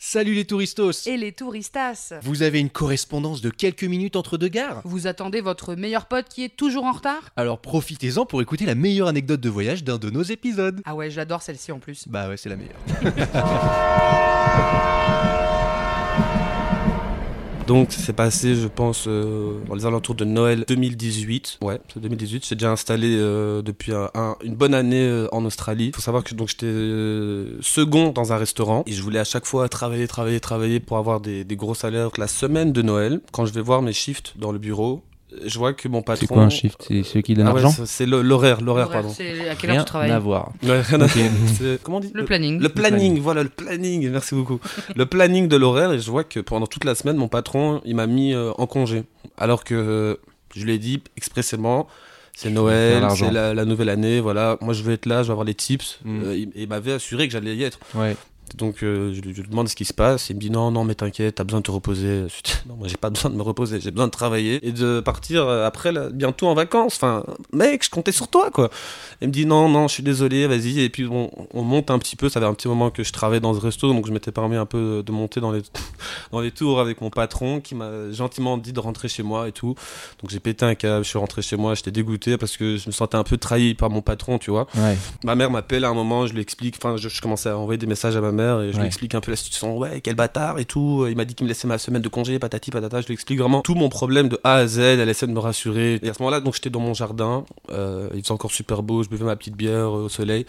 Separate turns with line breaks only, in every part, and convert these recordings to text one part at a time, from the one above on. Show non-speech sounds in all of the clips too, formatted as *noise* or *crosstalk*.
Salut les touristos
Et les touristas
Vous avez une correspondance de quelques minutes entre deux gares?
Vous attendez votre meilleur pote qui est toujours en retard?
Alors profitez-en pour écouter la meilleure anecdote de voyage d'un de nos épisodes.
Ah ouais, j'adore celle-ci en plus.
Bah ouais, c'est la meilleure. *laughs*
Donc ça s'est passé, je pense, euh, dans les alentours de Noël 2018. Ouais, c'est 2018. J'ai déjà installé euh, depuis un- un- une bonne année euh, en Australie. faut savoir que donc j'étais euh, second dans un restaurant et je voulais à chaque fois travailler, travailler, travailler pour avoir des, des gros salaires. Donc, la semaine de Noël, quand je vais voir mes shifts dans le bureau, je vois que mon patron.
C'est quoi un shift C'est ceux qui donnent
Ah ouais,
l'argent
c'est- l'horaire, l'horaire, pardon.
C'est à quelle heure tu travailles
à voir.
Ouais, rien à-
Ok.
c'est- Comment on dit
Le planning.
Le planning, voilà, le planning, merci beaucoup. le planning de l'horaire, et je vois que pendant toute la semaine, mon patron, il m'a mis euh, en congé. Alors que, euh, je lui ai dit expressément, c'est Noël, c'est la, la nouvelle année, voilà, moi je vais être là, je vais avoir les tips.
Mm.
Euh, il, il m'avait assuré que j'allais y être.
Ouais.
Donc euh, je, lui- je lui demande ce qui se passe, il me dit non, non, mais t'inquiète, t'as besoin de te reposer. Je dis, *laughs* non, moi j'ai pas besoin de me reposer, j'ai besoin de travailler et de partir euh, après, là, bientôt en vacances. Enfin, mec, je comptais sur toi, quoi. Il me dit non, non, je suis désolé, vas-y. Et puis on, on monte un petit peu, ça fait un petit moment que je travaillais dans ce resto, donc je m'étais permis un peu de monter dans les, *laughs* dans les tours avec mon patron qui m'a gentiment dit de rentrer chez moi et tout. Donc j'ai pété un câble, je suis rentré chez moi, j'étais dégoûté parce que je me sentais un peu trahi par mon patron, tu vois.
Ouais.
Ma mère m'appelle à un moment, je lui explique, enfin, je, je commençais à envoyer des messages à ma mère et je
Ouais.
lui explique un peu la situation. Ouais, quel bâtard et tout. Il m'a dit qu'il me laissait ma semaine de congé, patati patata. Je lui explique vraiment tout mon problème de A à Z. Elle essaie de me rassurer. Et à ce moment-là, donc j'étais dans mon jardin. euh, il faisait encore super beau. Je buvais ma petite bière euh, au soleil.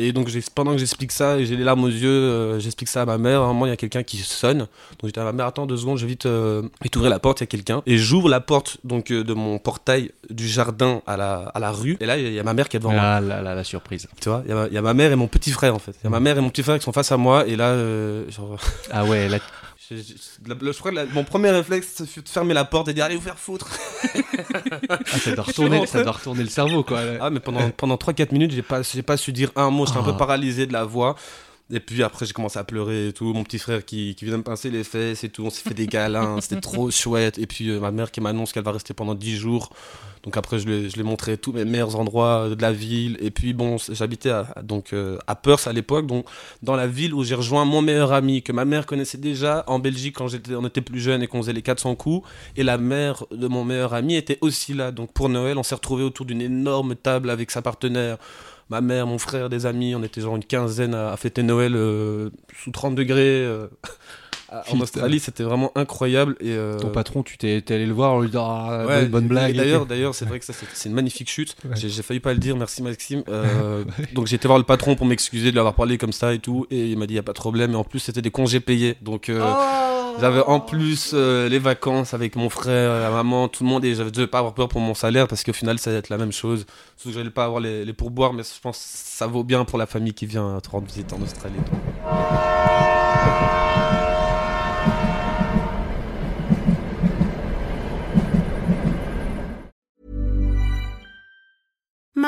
Et donc pendant que j'explique ça, et j'ai les larmes aux yeux, euh, j'explique ça à ma mère. À un moment, il y a quelqu'un qui sonne. Donc j'étais à ma mère, attends deux secondes, je vais vite, euh, vite ouvrir la porte. Il y a quelqu'un. Et j'ouvre la porte donc euh, de mon portail du jardin à la, à la rue. Et là, il y a ma mère qui est devant moi.
Ah là là, la surprise.
Tu vois, il y, a ma- il y a ma mère et mon petit frère en fait. Il y a ma mère et mon petit frère qui sont face à moi et là, genre,
Ah ouais, là,
je, je- crois que la- mon premier réflexe fut de fermer la porte et de dire allez vous faire foutre.
ah, ça, doit *laughs* retourner, ça doit retourner le cerveau quoi.
Ah mais pendant pendant 3-4 minutes j'ai pas pas su dire un mot, j'étais un
Ah.
peu paralysé de la voix. Et puis après j'ai commencé à pleurer et tout, mon petit frère qui, qui vient me pincer les fesses et tout, on s'est fait des câlins, *laughs* c'était trop chouette. Et puis euh, ma mère qui m'annonce qu'elle va rester pendant 10 jours. Donc après je lui, ai- je lui ai montré tous mes meilleurs endroits de la ville. Et puis bon, j'habitais à, donc euh, à Perth à l'époque, donc dans la ville où j'ai rejoint mon meilleur ami que ma mère connaissait déjà en Belgique quand j'étais, on était plus jeune et qu'on faisait les 400 coups. Et la mère de mon meilleur ami était aussi là. Donc pour Noël, on s'est retrouvés autour d'une énorme table avec sa partenaire. Ma mère, mon frère, des amis, on était genre une quinzaine à, à fêter Noël euh, sous 30 degrés. euh, en. Australie, c'était vraiment incroyable. Et, euh,
Ton patron, tu t'es t'es allé le voir en lui disant ah,
Ouais,
bonne, bonne blague.
D'ailleurs, d'ailleurs, c'est vrai que ça, c'est une magnifique chute.
Ouais.
J'ai j'ai failli pas le dire, merci Maxime. Euh, *laughs* donc j'ai été voir le patron pour m'excuser de lui avoir parlé comme ça et tout, et il m'a dit y a pas de problème. Et en plus, c'était des congés payés, donc euh, j'avais en plus euh, les vacances avec mon frère, la maman, tout le monde, et j'avais devais pas avoir peur pour mon salaire parce qu'au final, ça va être la même chose. Sauf que pas avoir les, pourboires, mais je pense que ça vaut bien pour la famille qui vient te rendre visite en Australie.